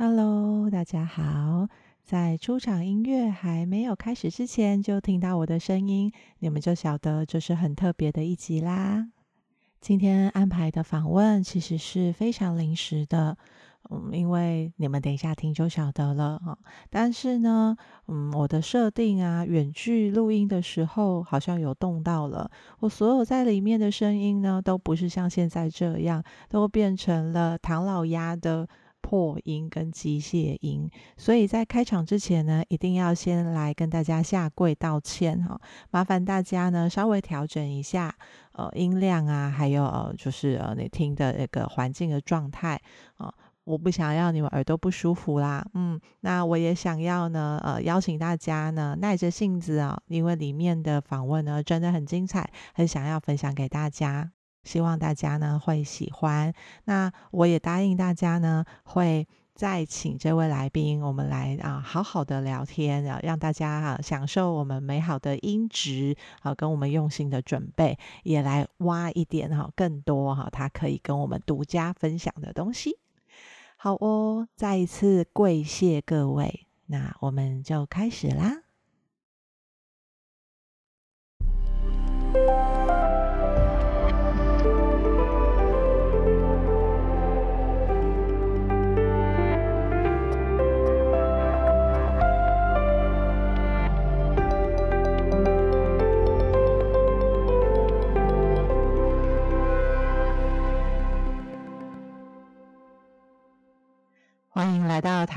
Hello，大家好！在出场音乐还没有开始之前，就听到我的声音，你们就晓得这是很特别的一集啦。今天安排的访问其实是非常临时的，嗯，因为你们等一下听就晓得了哈。但是呢，嗯，我的设定啊，远距录音的时候好像有动到了，我所有在里面的声音呢，都不是像现在这样，都变成了唐老鸭的。破音跟机械音，所以在开场之前呢，一定要先来跟大家下跪道歉哈，麻烦大家呢稍微调整一下呃音量啊，还有呃就是呃你听的那个环境的状态。啊，我不想要你们耳朵不舒服啦，嗯，那我也想要呢呃邀请大家呢耐着性子啊，因为里面的访问呢真的很精彩，很想要分享给大家。希望大家呢会喜欢，那我也答应大家呢会再请这位来宾，我们来啊好好的聊天，啊让大家啊享受我们美好的音质啊，跟我们用心的准备，也来挖一点哈更多哈他可以跟我们独家分享的东西。好哦，再一次跪谢各位，那我们就开始啦。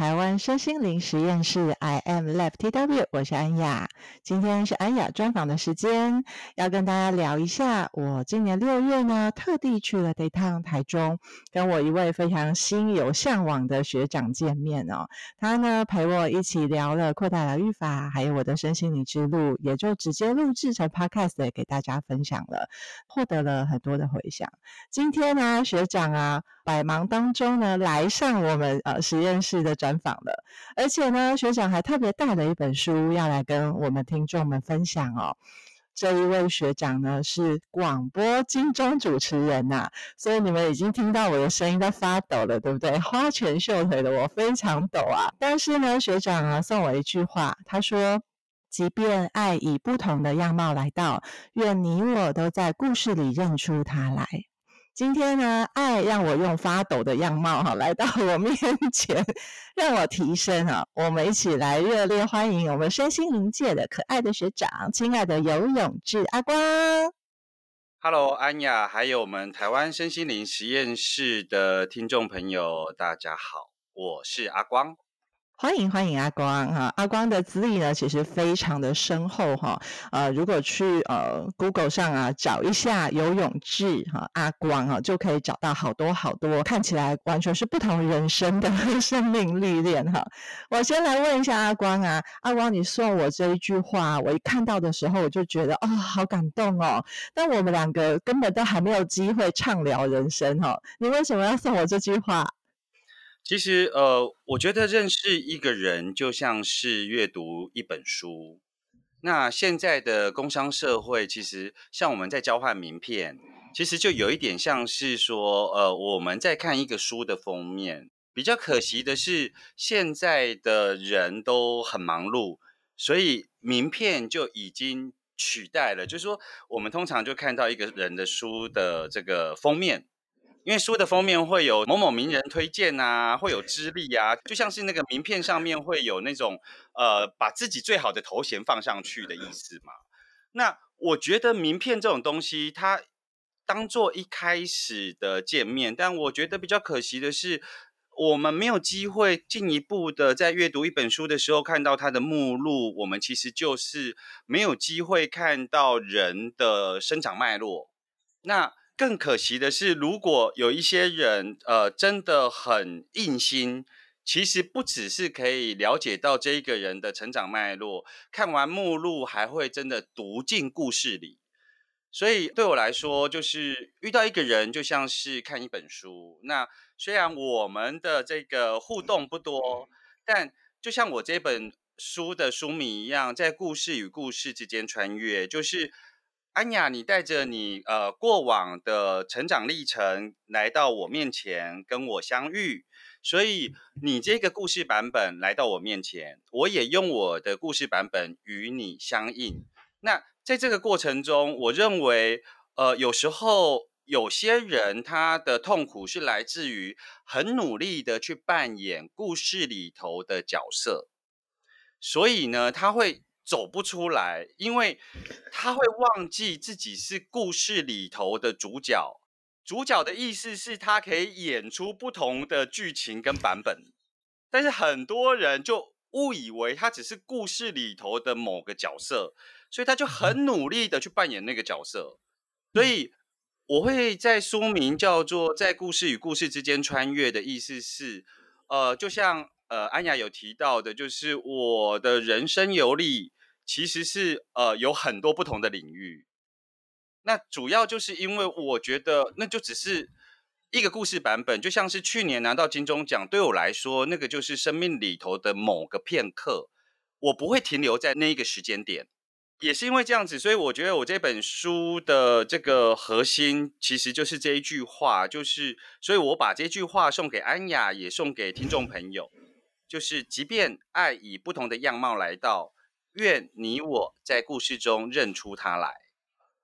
台湾身心灵实验室，I am Lab TW，我是安雅。今天是安雅专访的时间，要跟大家聊一下。我今年六月呢，特地去了一趟台中，跟我一位非常心有向往的学长见面哦。他呢陪我一起聊了扩大疗愈法，还有我的身心灵之路，也就直接录制成 Podcast 给大家分享了，获得了很多的回响。今天呢，学长啊，百忙当中呢，来上我们呃。实验室的专访了，而且呢，学长还特别带了一本书要来跟我我们听众们分享哦。这一位学长呢是广播金钟主持人呐、所以你们已经听到我的声音在发抖了，对不对？花拳绣腿的我非常抖啊。但是呢，学长啊送我一句话，他说：“即便爱以不同的样貌来到，愿你我都在故事里认出他来。”今天呢，爱让我用发抖的样貌哈来到我面前，让我提升啊！我们一起来热烈欢迎我们身心灵界的可爱的学长，亲爱的游泳志阿光。Hello，安雅，还有我们台湾身心灵实验室的听众朋友，大家好，我是阿光。欢迎欢迎阿光哈，阿光的资历呢其实非常的深厚哈，呃，如果去呃 Google 上啊找一下游泳志哈阿光啊，就可以找到好多好多看起来完全是不同人生的 生命历练哈。我先来问一下阿光啊，阿光你送我这一句话，我一看到的时候我就觉得啊、哦、好感动哦，但我们两个根本都还没有机会畅聊人生哈，你为什么要送我这句话？其实，呃，我觉得认识一个人就像是阅读一本书。那现在的工商社会，其实像我们在交换名片，其实就有一点像是说，呃，我们在看一个书的封面。比较可惜的是，现在的人都很忙碌，所以名片就已经取代了。就是说，我们通常就看到一个人的书的这个封面。因为书的封面会有某某名人推荐啊，会有资历啊，就像是那个名片上面会有那种呃，把自己最好的头衔放上去的意思嘛。那我觉得名片这种东西，它当做一开始的见面，但我觉得比较可惜的是，我们没有机会进一步的在阅读一本书的时候看到它的目录，我们其实就是没有机会看到人的生长脉络。那更可惜的是，如果有一些人，呃，真的很硬心，其实不只是可以了解到这一个人的成长脉络，看完目录还会真的读进故事里。所以对我来说，就是遇到一个人就像是看一本书。那虽然我们的这个互动不多，但就像我这本书的书名一样，在故事与故事之间穿越，就是。安雅，你带着你呃过往的成长历程来到我面前跟我相遇，所以你这个故事版本来到我面前，我也用我的故事版本与你相应。那在这个过程中，我认为，呃，有时候有些人他的痛苦是来自于很努力的去扮演故事里头的角色，所以呢，他会走不出来，因为他会忘记自己是故事里头的主角。主角的意思是他可以演出不同的剧情跟版本，但是很多人就误以为他只是故事里头的某个角色，所以他就很努力的去扮演那个角色。所以我会在书名叫做《在故事与故事之间穿越》的意思是，呃，就像呃安雅有提到的，就是我的人生游历其实是呃有很多不同的领域。那主要就是因为我觉得那就只是一个故事版本，就像是去年拿到金钟奖，对我来说，那个就是生命里头的某个片刻，我不会停留在那一个时间点。也是因为这样子，所以我觉得我这本书的这个核心其实就是这一句话，就是所以我把这句话送给安雅，也送给听众朋友，就是即便爱以不同的样貌来到，愿你我在故事中认出他来。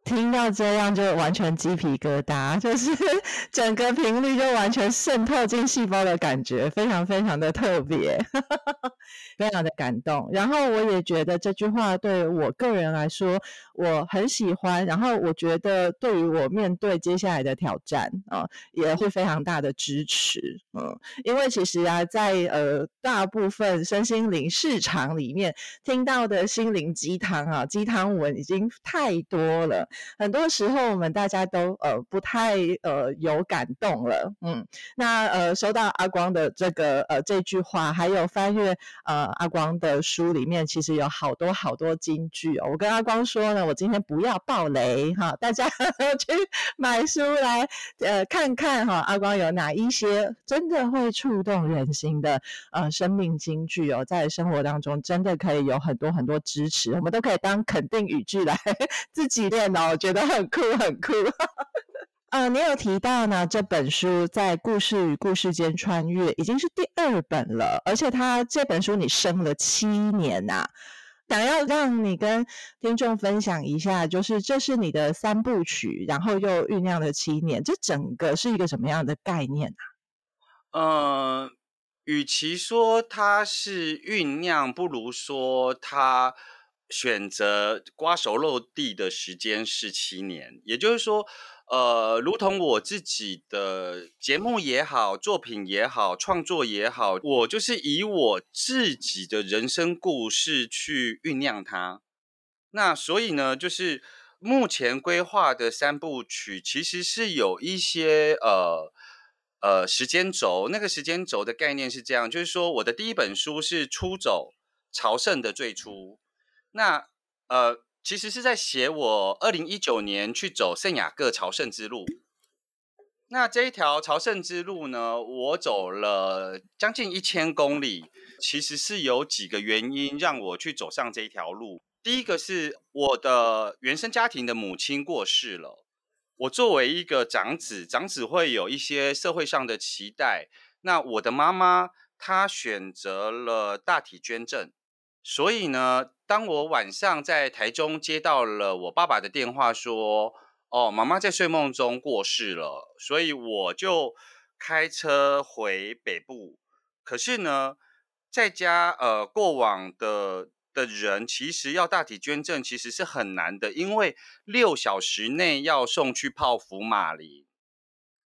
听到这样就完全鸡皮疙瘩，就是 整个频率就完全渗透进细胞的感觉，非常非常的特别，非常的感动。然后我也觉得这句话对我个人来说我很喜欢，然后我觉得对于我面对接下来的挑战啊、也会非常大的支持。嗯，因为其实啊，在呃大部分身心灵市场里面听到的心灵鸡汤啊，鸡汤文已经太多了。很多时候，我们大家都呃不太呃有感动了，嗯，那呃收到阿光的这个呃这句话，还有翻阅呃阿光的书里面，其实有好多好多金句哦。我跟阿光说呢，我今天不要爆雷哈，大家呵 呵去买书来呃看看哈，阿光有哪一些真的会触动人心的呃生命金句哦，在生活当中真的可以有很多很多支持，我们都可以当肯定语句来 自己练哦。我觉得很酷，很酷。呃，你有提到呢，这本书在故事与故事间穿越，已经是第二本了，而且它这本书你生了七年呐、啊。想要让你跟听众分享一下，就是这是你的三部曲，然后又酝酿了七年，这整个是一个什么样的概念啊？呃，与其说它是酝酿，不如说它。选择瓜熟落地的时间是七年，也就是说，呃，如同我自己的节目也好，作品也好，创作也好，我就是以我自己的人生故事去酝酿它。那所以呢，就是目前规划的三部曲，其实是有一些呃呃时间轴。那个时间轴的概念是这样，就是说，我的第一本书是出走朝圣的最初。那呃，其实是在写我二零一九年去走圣雅各朝圣之路。那这一条朝圣之路呢，我走了将近一千公里。其实是有几个原因让我去走上这一条路。第一个是我的原生家庭的母亲过世了。我作为一个长子，长子会有一些社会上的期待。那我的妈妈她选择了大体捐赠。所以呢，当我晚上在台中接到了我爸爸的电话，说：“哦，妈妈在睡梦中过世了。”所以我就开车回北部。可是呢，在家呃过往的的人，其实要大体捐赠其实是很难的，因为六小时内要送去泡福马林。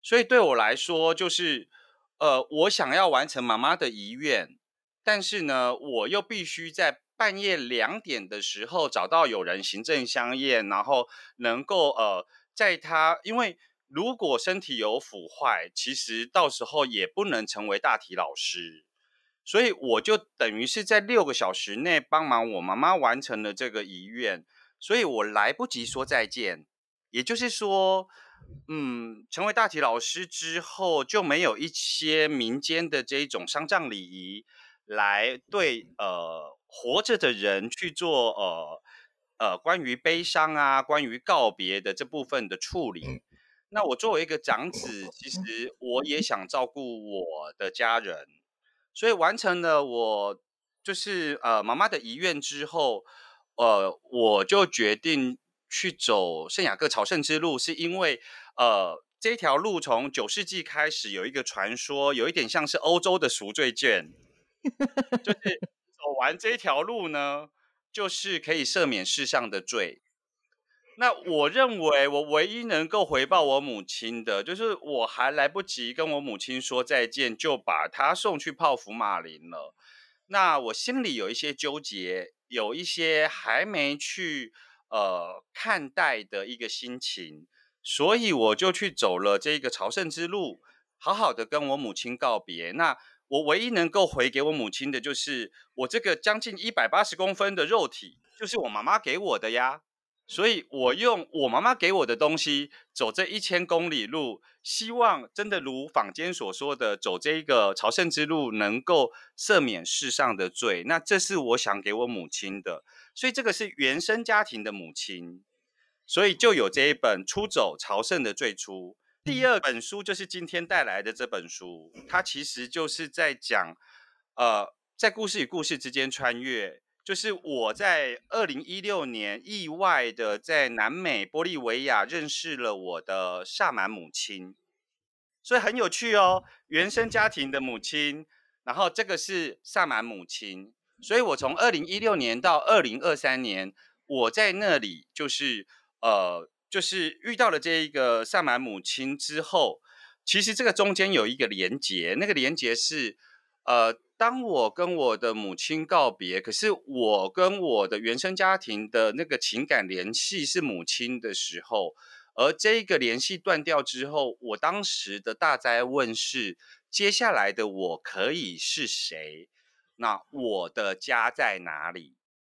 所以对我来说，就是呃，我想要完成妈妈的遗愿。但是呢，我又必须在半夜两点的时候找到有人行政相验，然后能够呃，在他因为如果身体有腐坏，其实到时候也不能成为大体老师，所以我就等于是在六个小时内帮忙我妈妈完成了这个遗愿，所以我来不及说再见。也就是说，嗯，成为大体老师之后就没有一些民间的这一种丧葬礼仪。来对呃活着的人去做呃呃关于悲伤啊，关于告别的这部分的处理。那我作为一个长子，其实我也想照顾我的家人，所以完成了我就是呃妈妈的遗愿之后，呃，我就决定去走圣雅各朝圣之路，是因为呃这条路从九世纪开始有一个传说，有一点像是欧洲的赎罪券，就是 走完这条路呢，就是可以赦免世上的罪。那我认为，我唯一能够回报我母亲的，就是我还来不及跟我母亲说再见，就把她送去泡芙马林了。那我心里有一些纠结，有一些还没去呃看待的一个心情，所以我就去走了这个朝圣之路，好好的跟我母亲告别。那我唯一能够回给我母亲的，就是我这个将近一百八十公分的肉体，就是我妈妈给我的呀。所以，我用我妈妈给我的东西走这一千公里路，希望真的如坊间所说的，走这一个朝圣之路，能够赦免世上的罪。那这是我想给我母亲的，所以这个是原生家庭的母亲，所以就有这一本《出走朝圣的最初》。第二本书就是今天带来的这本书，它其实就是在讲，呃，在故事与故事之间穿越。就是我在二零一六年意外的在南美玻利维亚认识了我的萨满母亲，所以很有趣哦。原生家庭的母亲，然后这个是萨满母亲，所以我从二零一六年到二零二三年，我在那里就是呃，就是遇到了这一个萨满母亲之后，其实这个中间有一个连结，那个连结是呃。当我跟我的母亲告别，可是我跟我的原生家庭的那个情感联系是母亲的时候，而这个联系断掉之后，我当时的大哉问是：接下来的我可以是谁？那我的家在哪里？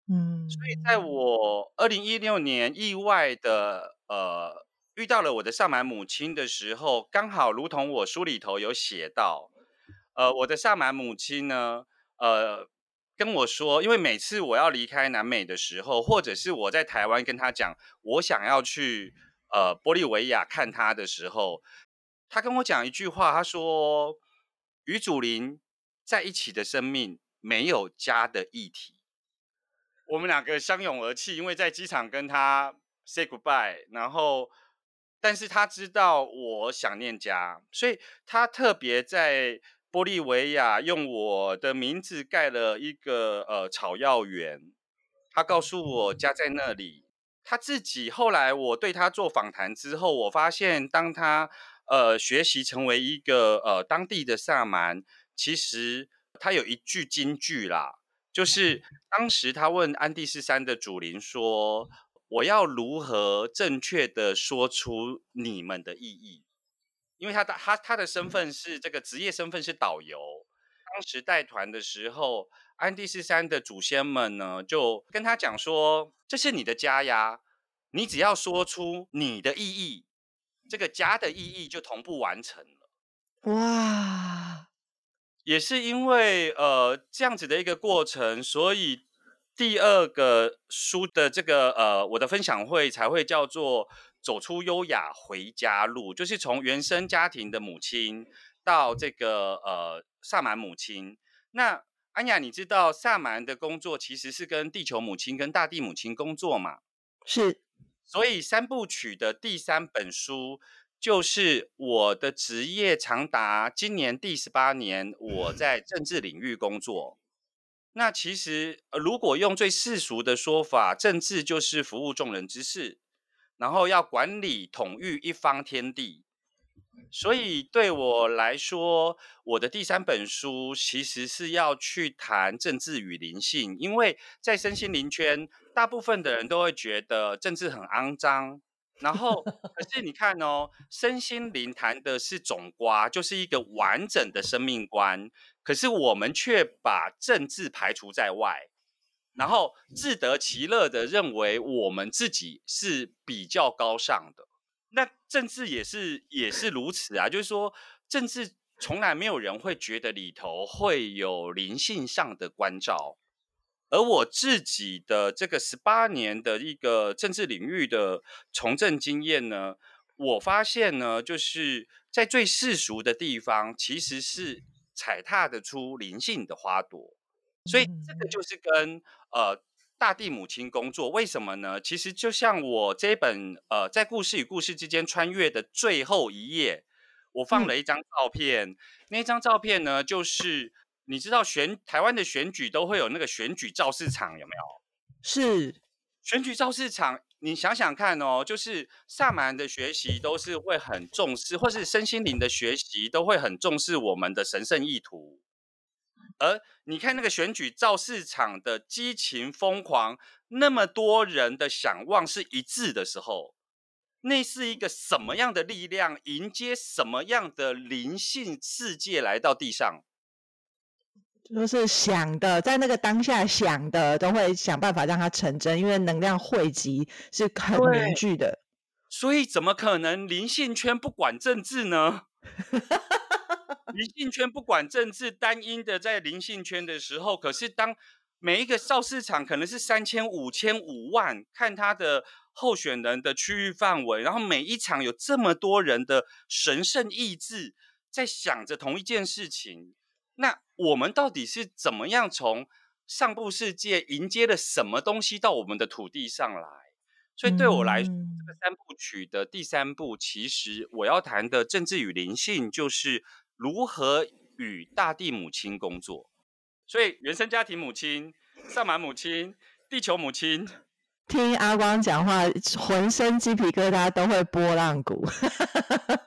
嗯，所以在我二零一六年意外的呃遇到了我的萨满母亲的时候，刚好如同我书里头有写到。呃，我的萨满母亲呢，呃，跟我说，因为每次我要离开南美的时候，或者是我在台湾跟她讲我想要去呃玻利维亚看她的时候，他跟我讲一句话，他说：“与祖林在一起的生命没有家的议题。”我们两个相拥而泣，因为在机场跟他 say goodbye，然后，但是他知道我想念家，所以他特别在。玻利维亚用我的名字盖了一个呃草药园，他告诉我家在那里。他自己后来我对他做访谈之后，我发现当他呃学习成为一个呃当地的萨满，其实他有一句金句啦，就是当时他问安第斯山的祖灵说：“我要如何正确的说出你们的意义？”因为他的他他的身份是这个职业身份是导游，当时带团的时候，安第斯山的祖先们呢就跟他讲说：“这是你的家呀，你只要说出你的意义，这个家的意义就同步完成了。”哇！也是因为呃这样子的一个过程，所以第二个书的这个呃我的分享会才会叫做。走出优雅回家路，就是从原生家庭的母亲到这个呃萨满母亲。那安雅，你知道萨满的工作其实是跟地球母亲跟大地母亲工作嘛？是。所以三部曲的第三本书就是我的职业长达今年第十八年，我在政治领域工作。那其实如果用最世俗的说法，政治就是服务众人之事。然后要管理统御一方天地，所以对我来说，我的第三本书其实是要去谈政治与灵性，因为在身心灵圈，大部分的人都会觉得政治很肮脏。然后，可是你看哦，身心灵谈的是总瓜，就是一个完整的生命观，可是我们却把政治排除在外。然后自得其乐的认为我们自己是比较高尚的，那政治也是也是如此啊，就是说政治从来没有人会觉得里头会有灵性上的关照，而我自己的这个十八年的一个政治领域的从政经验呢，我发现呢，就是在最世俗的地方，其实是踩踏得出灵性的花朵。所以这个就是跟呃大地母亲工作，为什么呢？其实就像我这本呃在故事与故事之间穿越的最后一页，我放了一张照片，嗯、那张照片呢，就是你知道选台湾的选举都会有那个选举造势场，有没有？是选举造势场，你想想看哦，就是萨满的学习都是会很重视，或是身心灵的学习都会很重视我们的神圣意图。而你看那个选举造势场的激情疯狂，那么多人的想望是一致的时候，那是一个什么样的力量迎接什么样的灵性世界来到地上？就是想的，在那个当下想的，都会想办法让它成真，因为能量汇集是很凝聚的。所以怎么可能灵性圈不管政治呢？灵性圈不管政治，单一的在灵性圈的时候，可是当每一个造势场可能是三千、五千、五万，看他的候选人的区域范围，然后每一场有这么多人的神圣意志在想着同一件事情，那我们到底是怎么样从上部世界迎接了什么东西到我们的土地上来？所以对我来说，嗯、这个三部曲的第三部，其实我要谈的政治与灵性就是。如何与大地母亲工作？所以原生家庭母亲、萨满母亲、地球母亲，听阿光讲话，浑身鸡皮疙瘩都会波浪鼓。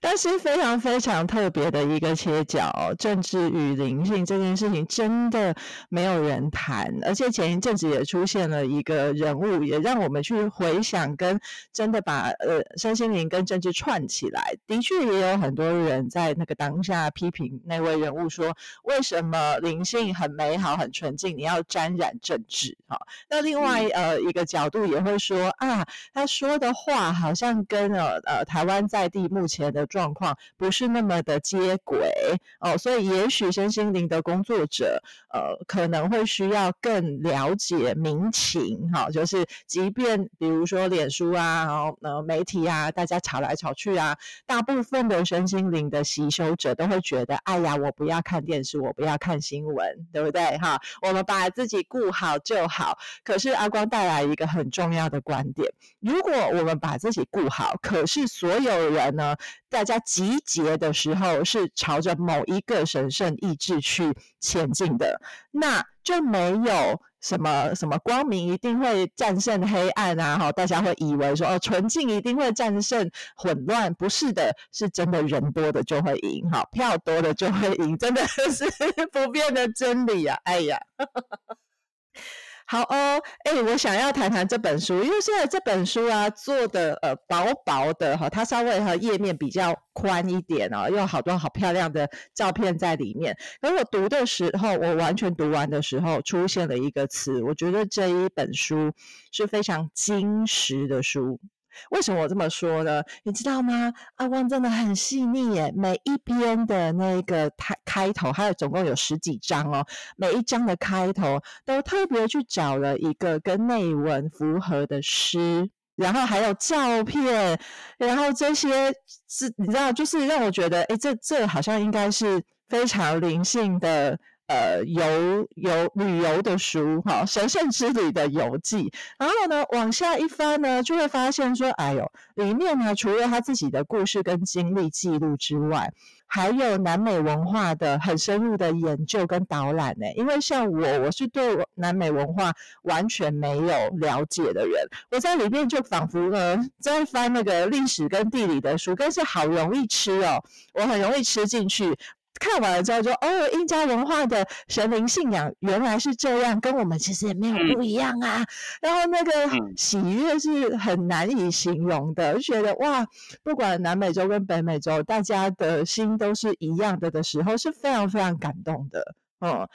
但是非常非常特别的一个切角，政治与灵性这件事情真的没有人谈，而且前一阵子也出现了一个人物，也让我们去回想跟真的把呃身心灵跟政治串起来。的确也有很多人在那个当下批评那位人物说，为什么灵性很美好很纯净，你要沾染政治？哈，那另外呃一个角度也会说啊，他说的话好像跟呃呃台湾在地目前的。状况不是那么的接轨哦，所以也许身心灵的工作者，呃，可能会需要更了解民情，哈、就是即便比如说脸书啊，然后呃媒体啊，大家吵来吵去啊，大部分的身心灵的习修者都会觉得，哎呀，我不要看电视，我不要看新闻，对不对？哈，我们把自己顾好就好。可是阿光带来一个很重要的观点，如果我们把自己顾好，可是所有人呢？大家集结的时候是朝着某一个神圣意志去前进的，那就没有什么什么光明一定会战胜黑暗啊！哈，大家会以为说哦，纯净一定会战胜混乱，不是的，是真的人多的就会赢，哈，票多的就会赢，真的 是不变的真理啊！哎呀。好哦，哎、我想要谈谈这本书，因为现在这本书啊做的呃薄薄的哈，它稍微和页面比较宽一点哦，有好多好漂亮的照片在里面。而我读的时候，我完全读完的时候，出现了一个词，我觉得这一本书是非常精实的书。为什么我这么说呢？你知道吗？阿光真的很细腻耶，每一篇的那个开开头，还有总共有十几章哦，每一章的开头都特别去找了一个跟内文符合的诗，然后还有照片，然后这些是，你知道，就是让我觉得，诶，这这好像应该是非常灵性的。呃，游游旅游的书哈，神圣之旅的游记。然后呢，往下一翻呢，就会发现说，哎呦，里面呢，除了他自己的故事跟经历记录之外，还有南美文化的很深入的研究跟导览呢。因为像我，我是对南美文化完全没有了解的人，我在里面就仿佛呢在翻那个历史跟地理的书，但是好容易吃哦，我很容易吃进去。看完了之后就，就哦，印加文化的神灵信仰原来是这样，跟我们其实也没有不一样啊。嗯、然后那个喜悦是很难以形容的，就觉得哇，不管南美洲跟北美洲，大家的心都是一样的的时候，是非常非常感动的。哦，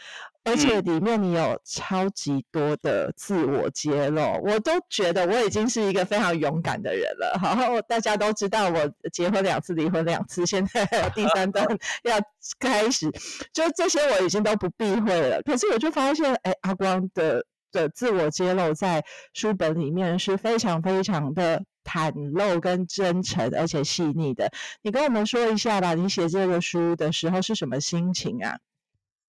而且里面你有超级多的自我揭露，我都觉得我已经是一个非常勇敢的人了。然后大家都知道我结婚两次，离婚两次，现在第三段 要开始，就这些我已经都不避讳了。可是我就发现，哎，阿光的的自我揭露在书本里面是非常非常的袒露跟真诚，而且细腻的。你跟我们说一下吧，你写这个书的时候是什么心情啊？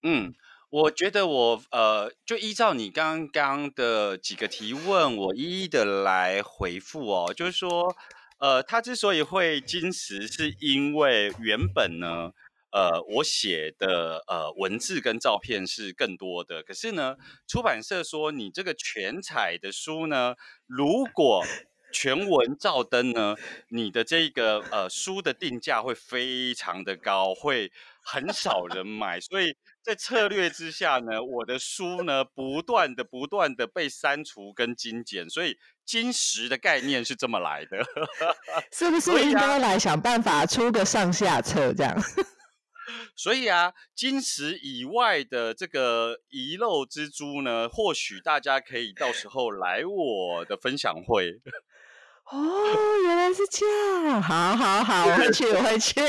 嗯。我觉得我呃，就依照你刚刚的几个提问，我一一的来回复哦。就是说，呃，他之所以会金石，是因为原本呢，呃，我写的呃文字跟照片是更多的。可是呢，出版社说你这个全彩的书呢，如果全文照灯呢，你的这个呃书的定价会非常的高，会很少人买，所以。在策略之下呢，我的书呢不断的不断的被删除跟精简，所以金石的概念是这么来的，是不是应该来想办法出个上下册这样？所以啊，金石以外的这个遗漏之珠呢，或许大家可以到时候来我的分享会。哦，原来是这样，好好好，我会去，我会去。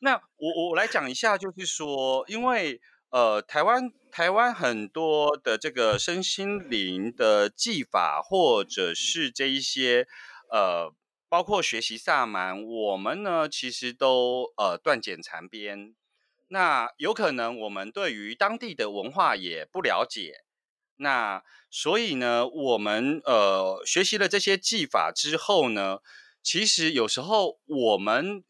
那我我来讲一下，就是说，因为呃，台湾台湾很多的这个身心灵的技法，或者是这一些呃，包括学习萨满，我们呢其实都呃断简残编。那有可能我们对于当地的文化也不了解，那所以呢，我们呃学习了这些技法之后呢，其实有时候我们。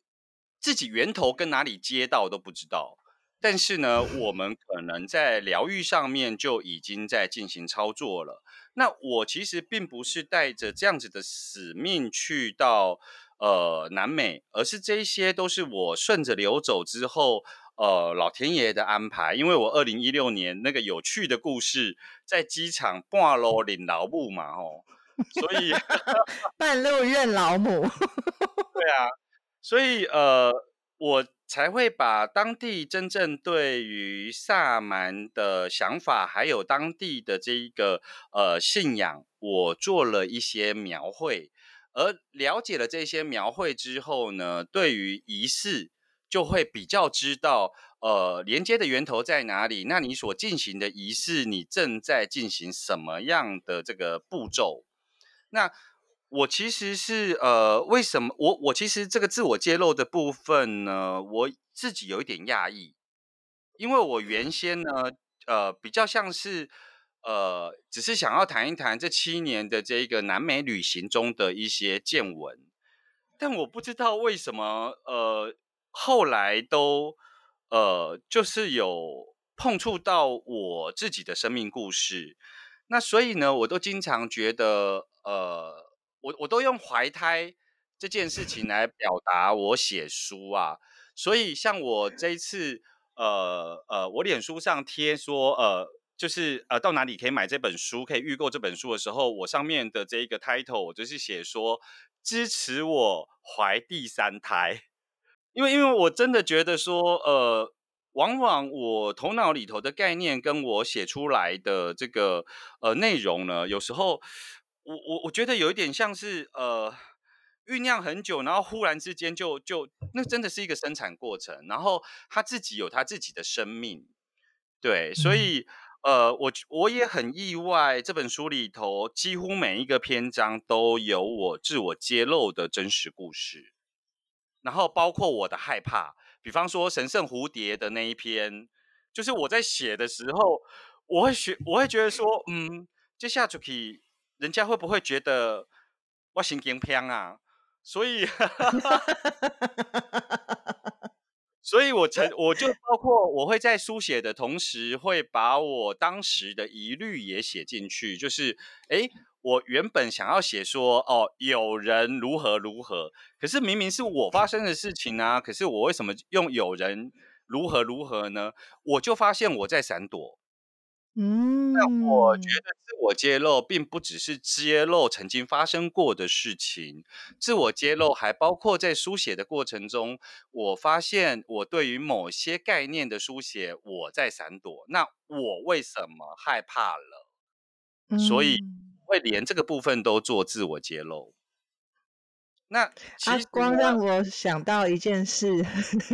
自己源头跟哪里接到都不知道，但是呢，我们可能在疗愈上面就已经在进行操作了。那我其实并不是带着这样子的使命去到呃南美，而是这些都是我顺着流走之后，呃老天爷的安排。因为我二零一六年那个有趣的故事，在机场半路领老母嘛，哦，所以 半路认老母，对啊。所以，呃，我才会把当地真正对于萨满的想法，还有当地的这一个呃信仰，我做了一些描绘。而了解了这些描绘之后呢，对于仪式就会比较知道，呃，连接的源头在哪里。那你所进行的仪式，你正在进行什么样的这个步骤？那。我其实是呃，为什么我我其实这个自我揭露的部分呢，我自己有一点讶异，因为我原先呢，呃，比较像是呃，只是想要谈一谈这七年的这个南美旅行中的一些见闻，但我不知道为什么呃，后来都呃，就是有碰触到我自己的生命故事，那所以呢，我都经常觉得呃。我我都用怀胎这件事情来表达我写书啊，所以像我这一次，呃呃，我脸书上贴说，呃，就是呃，到哪里可以买这本书，可以预购这本书的时候，我上面的这一个 title 我就是写说支持我怀第三胎，因为因为我真的觉得说，呃，往往我头脑里头的概念跟我写出来的这个呃内容呢，有时候。我我我觉得有一点像是呃酝酿很久，然后忽然之间就就那真的是一个生产过程，然后他自己有他自己的生命，对，所以呃我我也很意外，这本书里头几乎每一个篇章都有我自我揭露的真实故事，然后包括我的害怕，比方说神圣蝴蝶的那一篇，就是我在写的时候，我会学我会觉得说，嗯，接下去可以。人家会不会觉得我神经偏啊？所以，所以我曾我就包括我会在书写的同时，会把我当时的疑虑也写进去。就是，诶，我原本想要写说，哦，有人如何如何，可是明明是我发生的事情啊，可是我为什么用有人如何如何呢？我就发现我在闪躲。嗯，那我觉得自我揭露并不只是揭露曾经发生过的事情，自我揭露还包括在书写的过程中，我发现我对于某些概念的书写，我在闪躲。那我为什么害怕了？所以会连这个部分都做自我揭露。那阿光让我想到一件事，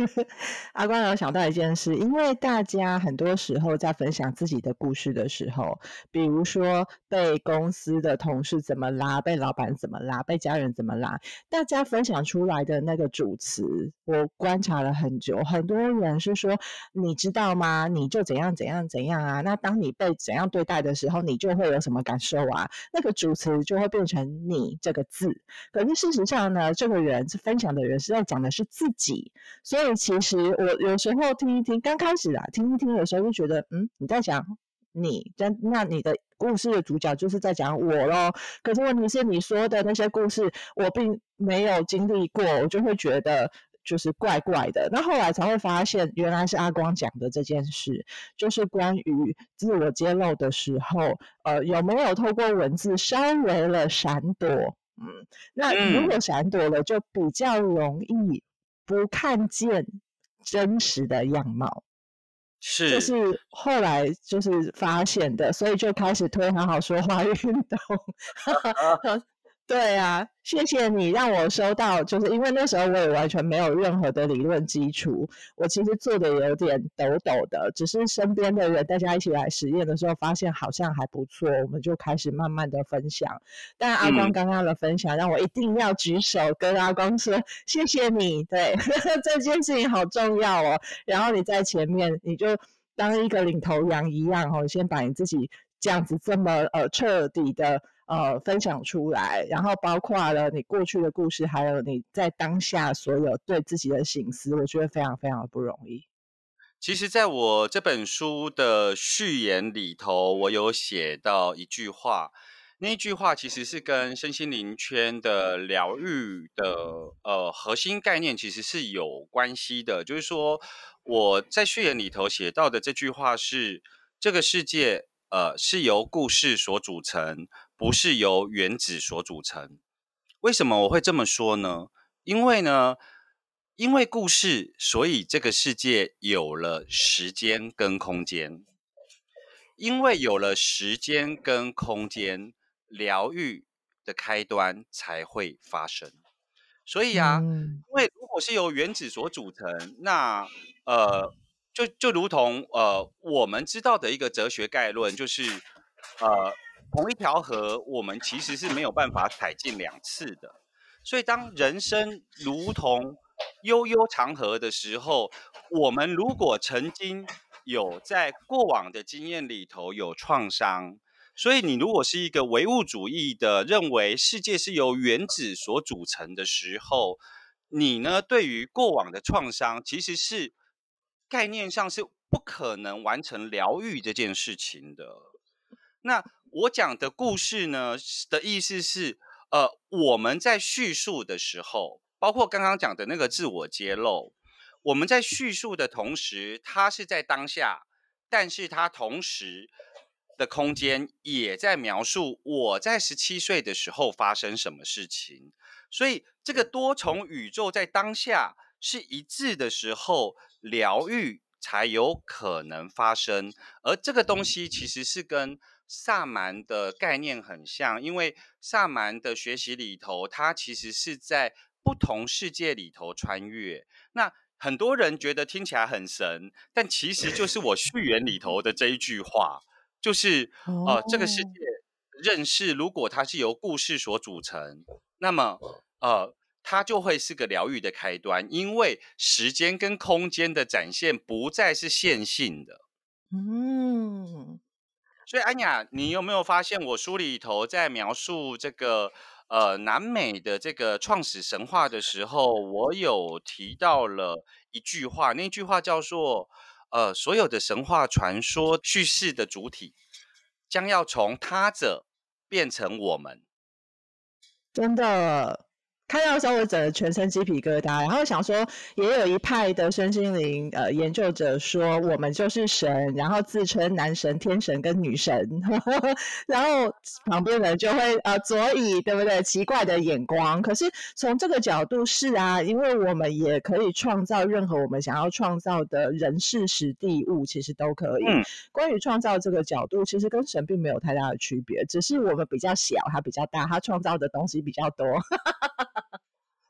阿光让我想到一件事，因为大家很多时候在分享自己的故事的时候，比如说被公司的同事怎么拉，被老板怎么拉，被家人怎么拉，大家分享出来的那个主词，我观察了很久，很多人是说，你知道吗？你就怎样怎样怎样啊？那当你被怎样对待的时候，你就会有什么感受啊？那个主词就会变成你这个字，可是事实上。呢，这个人是分享的人，是在讲的是自己，所以其实我有时候听一听，刚开始啊，听一听，有时候就觉得，嗯，你在讲你，但那你的故事的主角就是在讲我咯。可是问题是，你说的那些故事，我并没有经历过，我就会觉得就是怪怪的。那后来才会发现，原来是阿光讲的这件事，就是关于自我揭露的时候，呃，有没有透过文字稍微了闪躲？嗯，那如果闪躲了，就比较容易不看见真实的样貌。是，就是后来就是发现的，所以就开始推好好说话运动。对啊，谢谢你让我收到，就是因为那时候我也完全没有任何的理论基础，我其实做的有点抖抖的，只是身边的人大家一起来实验的时候，发现好像还不错，我们就开始慢慢的分享。但阿光刚刚的分享让我一定要举手跟阿光说谢谢你，对，这件事情好重要哦。然后你在前面，你就当一个领头羊一样哦，先把你自己这样子这么呃彻底的。呃，分享出来，然后包括了你过去的故事，还有你在当下所有对自己的省思，我觉得非常非常的不容易。其实，在我这本书的序言里头，我有写到一句话，那一句话其实是跟身心灵圈的疗愈的呃核心概念其实是有关系的。就是说，我在序言里头写到的这句话是：这个世界呃是由故事所组成。不是由原子所组成。为什么我会这么说呢？因为呢，因为故事，所以这个世界有了时间跟空间。因为有了时间跟空间，疗愈的开端才会发生。所以啊，因为如果是由原子所组成，那呃，就就如同呃，我们知道的一个哲学概论，就是呃。同一条河，我们其实是没有办法踩进两次的。所以，当人生如同悠悠长河的时候，我们如果曾经有在过往的经验里头有创伤，所以你如果是一个唯物主义的，认为世界是由原子所组成的时候，你呢，对于过往的创伤，其实是概念上是不可能完成疗愈这件事情的。那。我讲的故事呢的意思是，呃，我们在叙述的时候，包括刚刚讲的那个自我揭露，我们在叙述的同时，它是在当下，但是它同时的空间也在描述我在十七岁的时候发生什么事情。所以，这个多重宇宙在当下是一致的时候，疗愈才有可能发生。而这个东西其实是跟萨满的概念很像，因为萨满的学习里头，它其实是在不同世界里头穿越。那很多人觉得听起来很神，但其实就是我 序言里头的这一句话，就是呃，这个世界认识，如果它是由故事所组成，那么呃，它就会是个疗愈的开端，因为时间跟空间的展现不再是线性的。嗯。所以安雅，你有没有发现我书里头在描述这个呃南美的这个创始神话的时候，我有提到了一句话，那句话叫做呃所有的神话传说叙事的主体将要从他者变成我们，真的。看到的时候，我整个全身鸡皮疙瘩。然后想说，也有一派的身心灵呃研究者说，我们就是神，然后自称男神、天神跟女神。呵呵，然后旁边人就会呃左以对不对奇怪的眼光。可是从这个角度是啊，因为我们也可以创造任何我们想要创造的人事时地物，其实都可以。嗯、关于创造这个角度，其实跟神并没有太大的区别，只是我们比较小，他比较大，他创造的东西比较多。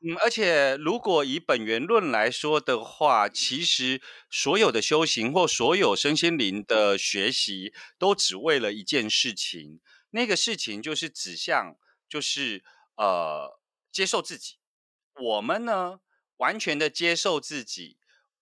嗯，而且如果以本源论来说的话，其实所有的修行或所有身心灵的学习，都只为了一件事情，那个事情就是指向，就是呃，接受自己。我们呢，完全的接受自己，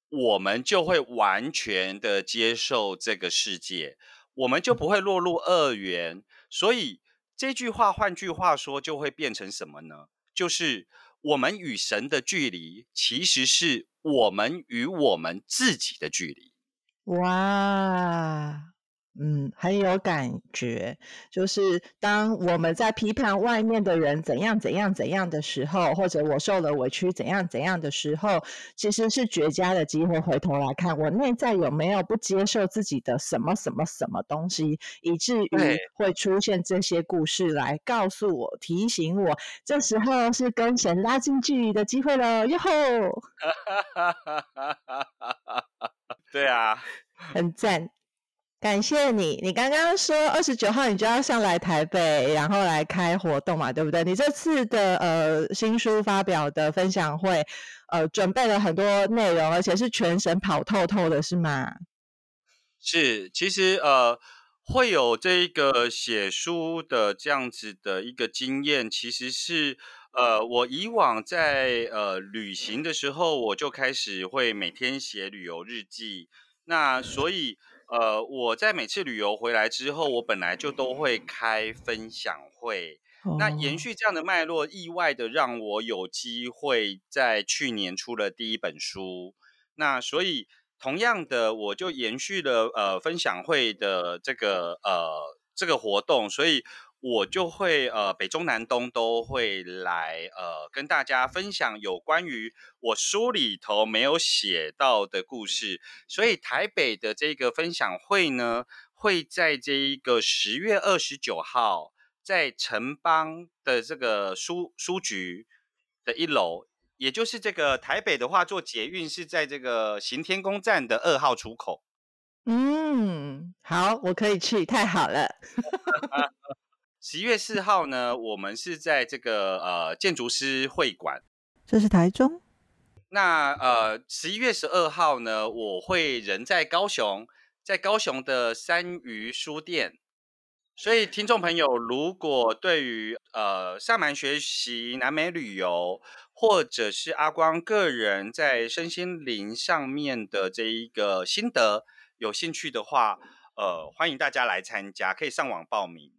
我们就会完全的接受这个世界，我们就不会落入二元。所以这句话，换句话说，就会变成什么呢？就是。我们与神的距离，其实是我们与我们自己的距离。哇！嗯，很有感觉。就是当我们在批判外面的人怎样怎样怎样的时候，或者我受了委屈怎样怎样的时候，其实是绝佳的机会回头来看我内在有没有不接受自己的什么什么什么东西，以至于会出现这些故事来告诉我、提醒我，这时候是跟神拉近距离的机会了。哟吼！对啊，很赞。感谢你，你刚刚说二十九号你就要上来台北，然后来开活动嘛，对不对？你这次的呃新书发表的分享会，呃，准备了很多内容，而且是全省跑透透的，是吗？是，其实呃会有这一个写书的这样子的一个经验，其实是呃我以往在呃旅行的时候，我就开始会每天写旅游日记，那所以。呃，我在每次旅游回来之后，我本来就都会开分享会。Oh. 那延续这样的脉络，意外的让我有机会在去年出了第一本书。那所以同样的，我就延续了呃分享会的这个呃这个活动，所以。我就会呃北中南东都会来呃跟大家分享有关于我书里头没有写到的故事，所以台北的这个分享会呢，会在这一个十月二十九号，在城邦的这个书书局的一楼，也就是这个台北的话坐捷运是在这个行天宫站的二号出口。嗯，好，我可以去，太好了。十一月四号呢，我们是在这个呃建筑师会馆，这是台中。那呃十一月十二号呢，我会人在高雄，在高雄的三余书店。所以听众朋友，如果对于呃萨满学习、南美旅游，或者是阿光个人在身心灵上面的这一个心得有兴趣的话，呃欢迎大家来参加，可以上网报名。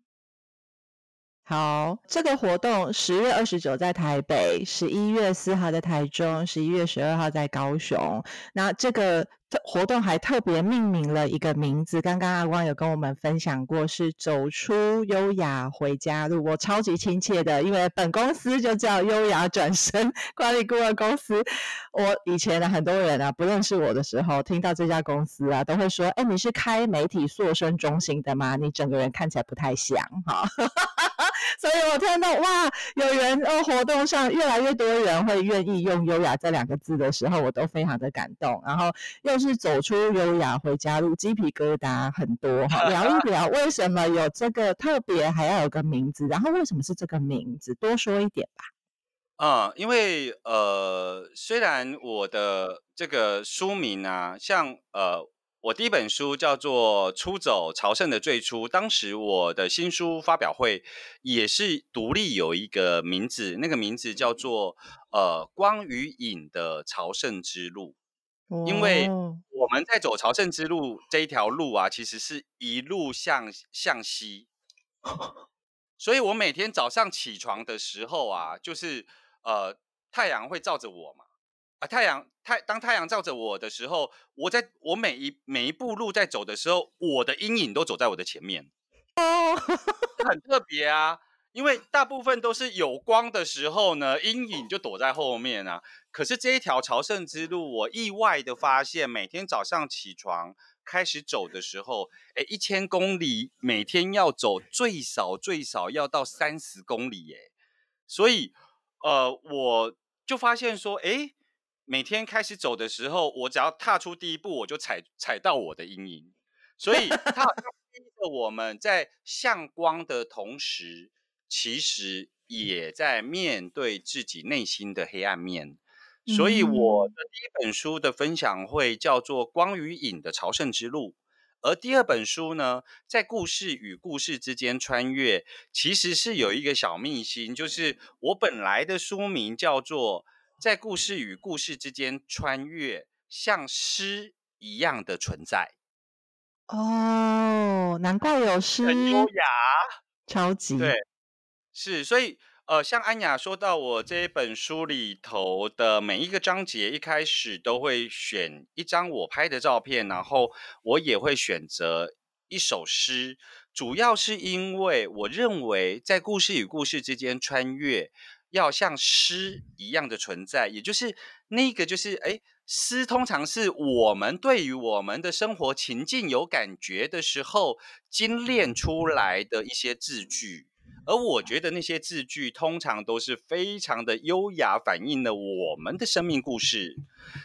好，这个活动十月二十九在台北，十一月四号在台中，十一月十二号在高雄。那这个活动还特别命名了一个名字，刚刚阿光有跟我们分享过，是走出优雅回家路。我超级亲切的，因为本公司就叫优雅转身管理顾问公司。我以前的很多人啊，不认识我的时候，听到这家公司啊，都会说：“哎，你是开媒体塑身中心的吗？你整个人看起来不太像。”哈。所以我听到哇，有人哦，活动上越来越多人会愿意用“优雅”这两个字的时候，我都非常的感动。然后又是走出优雅回家路，鸡皮疙瘩很多哈。聊一聊为什么有这个特别，还要有个名字，然后为什么是这个名字，多说一点吧。嗯，因为呃，虽然我的这个书名啊，像呃。我第一本书叫做《出走朝圣的最初》，当时我的新书发表会也是独立有一个名字，那个名字叫做“呃光与影的朝圣之路”。因为我们在走朝圣之路这一条路啊，其实是一路向向西，所以我每天早上起床的时候啊，就是呃太阳会照着我嘛。啊，太阳太当太阳照着我的时候，我在我每一每一步路在走的时候，我的阴影都走在我的前面，哦，很特别啊。因为大部分都是有光的时候呢，阴影就躲在后面啊。可是这一条朝圣之路，我意外的发现，每天早上起床开始走的时候，哎，一千公里每天要走最少最少要到三十公里，耶，所以呃，我就发现说，哎。每天开始走的时候，我只要踏出第一步，我就踩踩到我的阴影。所以，它逼着我们在向光的同时，其实也在面对自己内心的黑暗面。所以我的第一本书的分享会叫做《光与影的朝圣之路》，而第二本书呢，在故事与故事之间穿越，其实是有一个小秘辛，就是我本来的书名叫做《在故事与故事之间穿越，像诗一样的存在》。哦，难怪有诗，很优雅，超级对，是，所以。呃，像安雅说到，我这一本书里头的每一个章节，一开始都会选一张我拍的照片，然后我也会选择一首诗，主要是因为我认为在故事与故事之间穿越，要像诗一样的存在，也就是那个就是，哎，诗通常是我们对于我们的生活情境有感觉的时候精炼出来的一些字句。而我觉得那些字句通常都是非常的优雅，反映了我们的生命故事。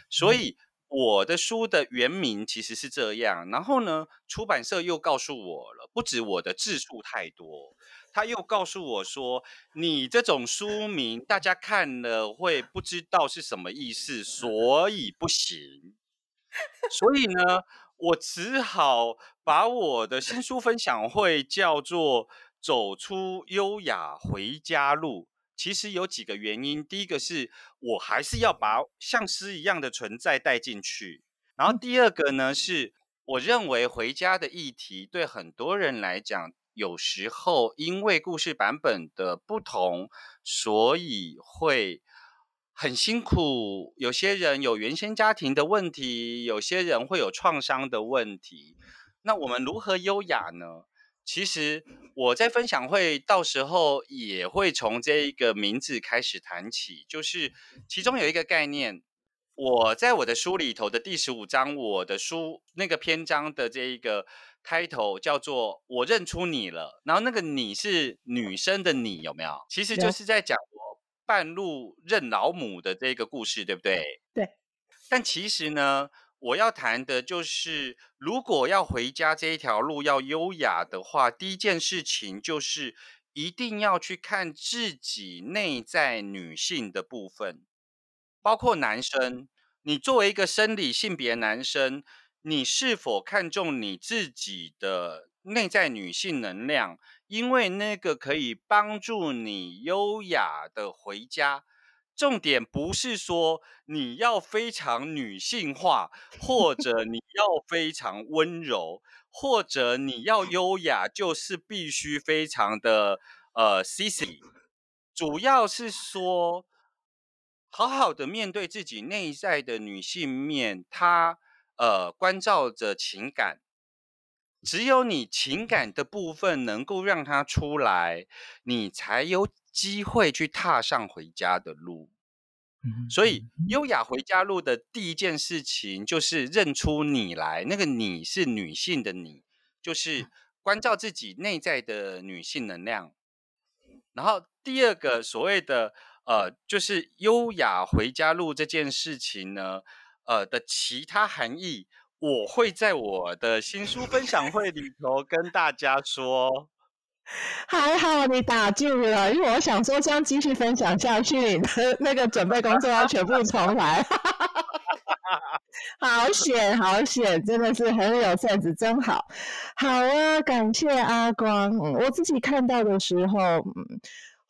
所以我的书的原名其实是这样。然后呢，出版社又告诉我了，不止我的字数太多，他又告诉我说，你这种书名大家看了会不知道是什么意思，所以不行。所以呢，我只好把我的新书分享会叫做。走出优雅回家路，其实有几个原因。第一个是我还是要把像诗一样的存在带进去，然后第二个呢，是我认为回家的议题对很多人来讲，有时候因为故事版本的不同，所以会很辛苦。有些人有原生家庭的问题，有些人会有创伤的问题。那我们如何优雅呢？其实我在分享会到时候也会从这一个名字开始谈起，就是其中有一个概念，我在我的书里头的第十五章，我的书那个篇章的这一个 title 叫做“我认出你了”，然后那个“你”是女生的“你”，有没有？其实就是在讲我半路认老母的这个故事，对不对？对。但其实呢，我要谈的就是，如果要回家这一条路要优雅的话，第一件事情就是一定要去看自己内在女性的部分，包括男生。你作为一个生理性别男生，你是否看重你自己的内在女性能量？因为那个可以帮助你优雅的回家。重点不是说你要非常女性化，或 者你要非常温柔，或者你要优雅，就是必须非常的呃 sexy。主要是说，好好的面对自己内在的女性面，她呃关照着情感，只有你情感的部分能够让它出来，你才有。机会去踏上回家的路，所以优雅回家路的第一件事情就是认出你来，那个你是女性的你，就是关照自己内在的女性能量。然后第二个所谓的呃，就是优雅回家路这件事情呢，呃的其他含义，我会在我的新书分享会里头跟大家说。还好你打住了，因为我想说这样继续分享下去，那个准备工作要全部重来。好险，好险，真的是很有善智真好。好啊，感谢阿光。嗯，我自己看到的时候，嗯。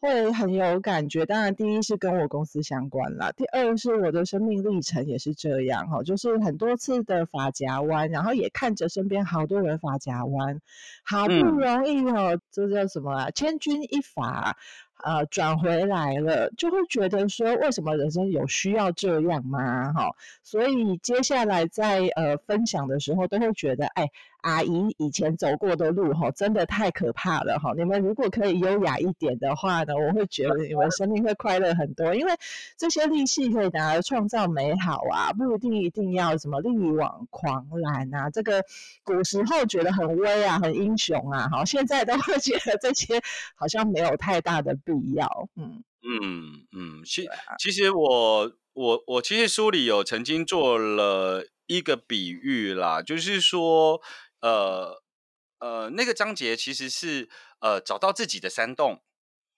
会很有感觉，当然第一是跟我公司相关啦，第二是我的生命历程也是这样哈，就是很多次的发夹弯，然后也看着身边好多人发夹弯，好不容易哦，这叫什么啊？千钧一发。呃，转回来了，就会觉得说，为什么人生有需要这样吗？哈，所以接下来在呃分享的时候，都会觉得，哎，阿姨以前走过的路，哈，真的太可怕了，哈。你们如果可以优雅一点的话呢，我会觉得你们生命会快乐很多，因为这些力气可以拿来创造美好啊，不一定一定要什么力挽狂澜啊。这个古时候觉得很威啊，很英雄啊，好，现在都会觉得这些好像没有太大的必要，嗯嗯嗯，其其实我我我其实书里有曾经做了一个比喻啦，就是说，呃呃，那个章节其实是呃找到自己的山洞，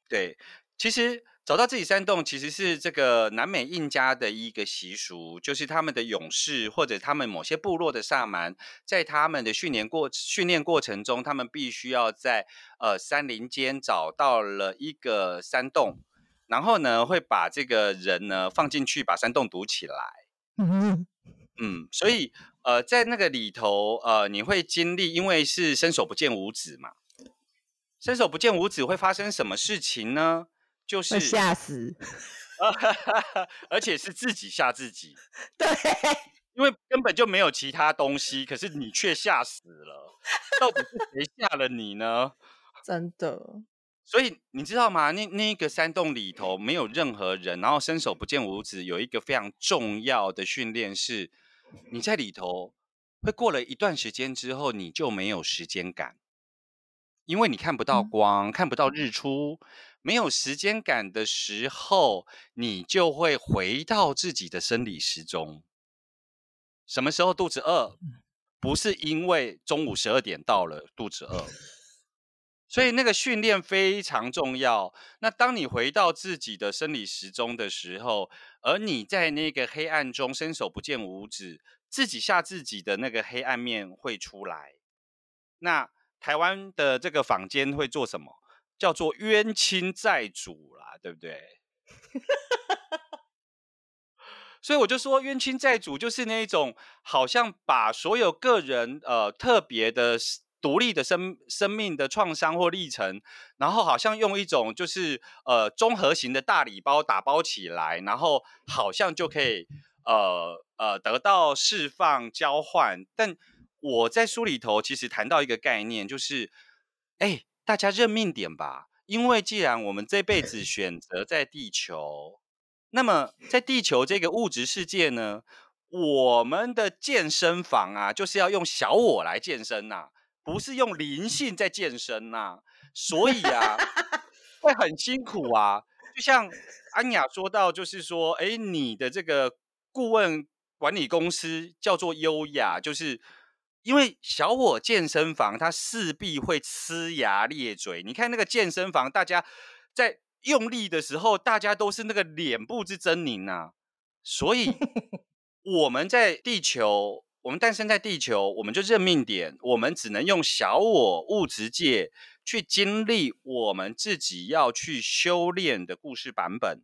对，其实找到自己山洞，其实是这个南美印加的一个习俗，就是他们的勇士或者他们某些部落的萨满，在他们的训练过训练过程中，他们必须要在呃山林间找到了一个山洞，然后呢会把这个人呢放进去，把山洞堵起来。嗯嗯，所以呃在那个里头呃你会经历，因为是伸手不见五指嘛，伸手不见五指会发生什么事情呢？就是吓死，而且是自己吓自己。对，因为根本就没有其他东西，可是你却吓死了。到底是谁吓了你呢？真的。所以你知道吗？那那个山洞里头没有任何人，然后伸手不见五指。有一个非常重要的训练是，你在里头会过了一段时间之后，你就没有时间感，因为你看不到光，嗯、看不到日出。没有时间感的时候，你就会回到自己的生理时钟。什么时候肚子饿？不是因为中午十二点到了肚子饿。所以那个训练非常重要。那当你回到自己的生理时钟的时候，而你在那个黑暗中伸手不见五指，自己吓自己的那个黑暗面会出来。那台湾的这个坊间会做什么？叫做冤亲债主啦，对不对？所以我就说，冤亲债主就是那一种，好像把所有个人呃特别的独立的生生命的创伤或历程，然后好像用一种就是呃综合型的大礼包打包起来，然后好像就可以呃呃得到释放交换。但我在书里头其实谈到一个概念，就是哎。大家认命点吧，因为既然我们这辈子选择在地球，那么在地球这个物质世界呢，我们的健身房啊，就是要用小我来健身呐、啊，不是用灵性在健身呐、啊，所以啊，会很辛苦啊。就像安雅说到，就是说，哎，你的这个顾问管理公司叫做优雅，就是。因为小我健身房，它势必会呲牙咧嘴。你看那个健身房，大家在用力的时候，大家都是那个脸部之狰狞啊。所以 我们在地球，我们诞生在地球，我们就认命点，我们只能用小我物质界去经历我们自己要去修炼的故事版本。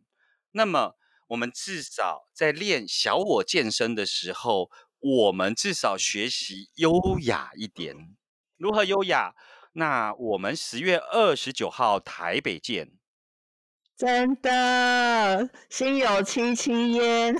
那么，我们至少在练小我健身的时候。我们至少学习优雅一点，如何优雅？那我们十月二十九号台北见。真的，心有戚戚焉。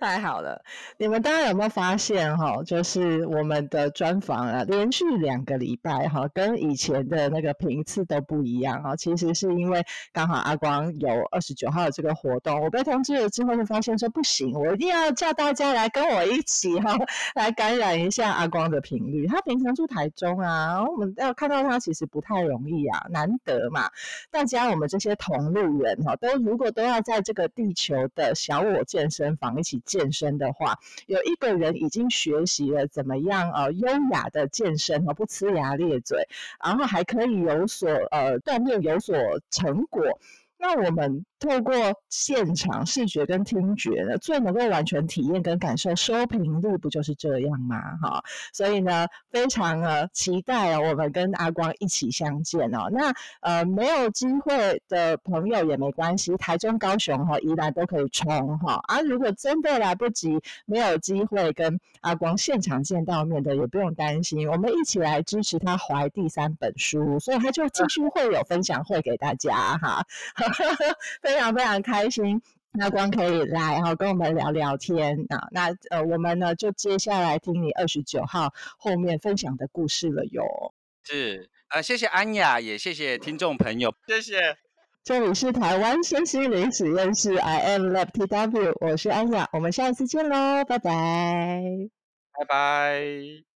太好了，你们大家有没有发现哈？就是我们的专访啊，连续两个礼拜哈，跟以前的那个频次都不一样啊。其实是因为刚好阿光有二十九号的这个活动，我被通知了之后，就发现说不行，我一定要叫大家来跟我一起哈，来感染一下阿光的频率。他平常住台中啊，我们要看到他其实不太容易啊，难得嘛。大家我们这些同路人哈，都如果都要在这个地球的小我健身房一起。健身的话，有一个人已经学习了怎么样呃优雅的健身而不呲牙咧嘴，然后还可以有所呃锻炼有所成果。那我们透过现场视觉跟听觉呢，最能够完全体验跟感受收频率，不就是这样吗？哈，所以呢，非常呃期待，我们跟阿光一起相见哦。那呃，没有机会的朋友也没关系，台中、高雄哈，宜兰都可以冲哈。啊，如果真的来不及，没有机会跟阿光现场见到面的，也不用担心，我们一起来支持他怀第三本书，所以他就继续会有分享会给大家哈。非常非常开心，那光可以来，然后跟我们聊聊天啊。那呃，我们呢就接下来听你二十九号后面分享的故事了哟。是啊、呃，谢谢安雅，也谢谢听众朋友，谢谢。这里是台湾身心灵实验室，I am Lab TW，我是安雅，我们下一次见喽，拜拜，拜拜。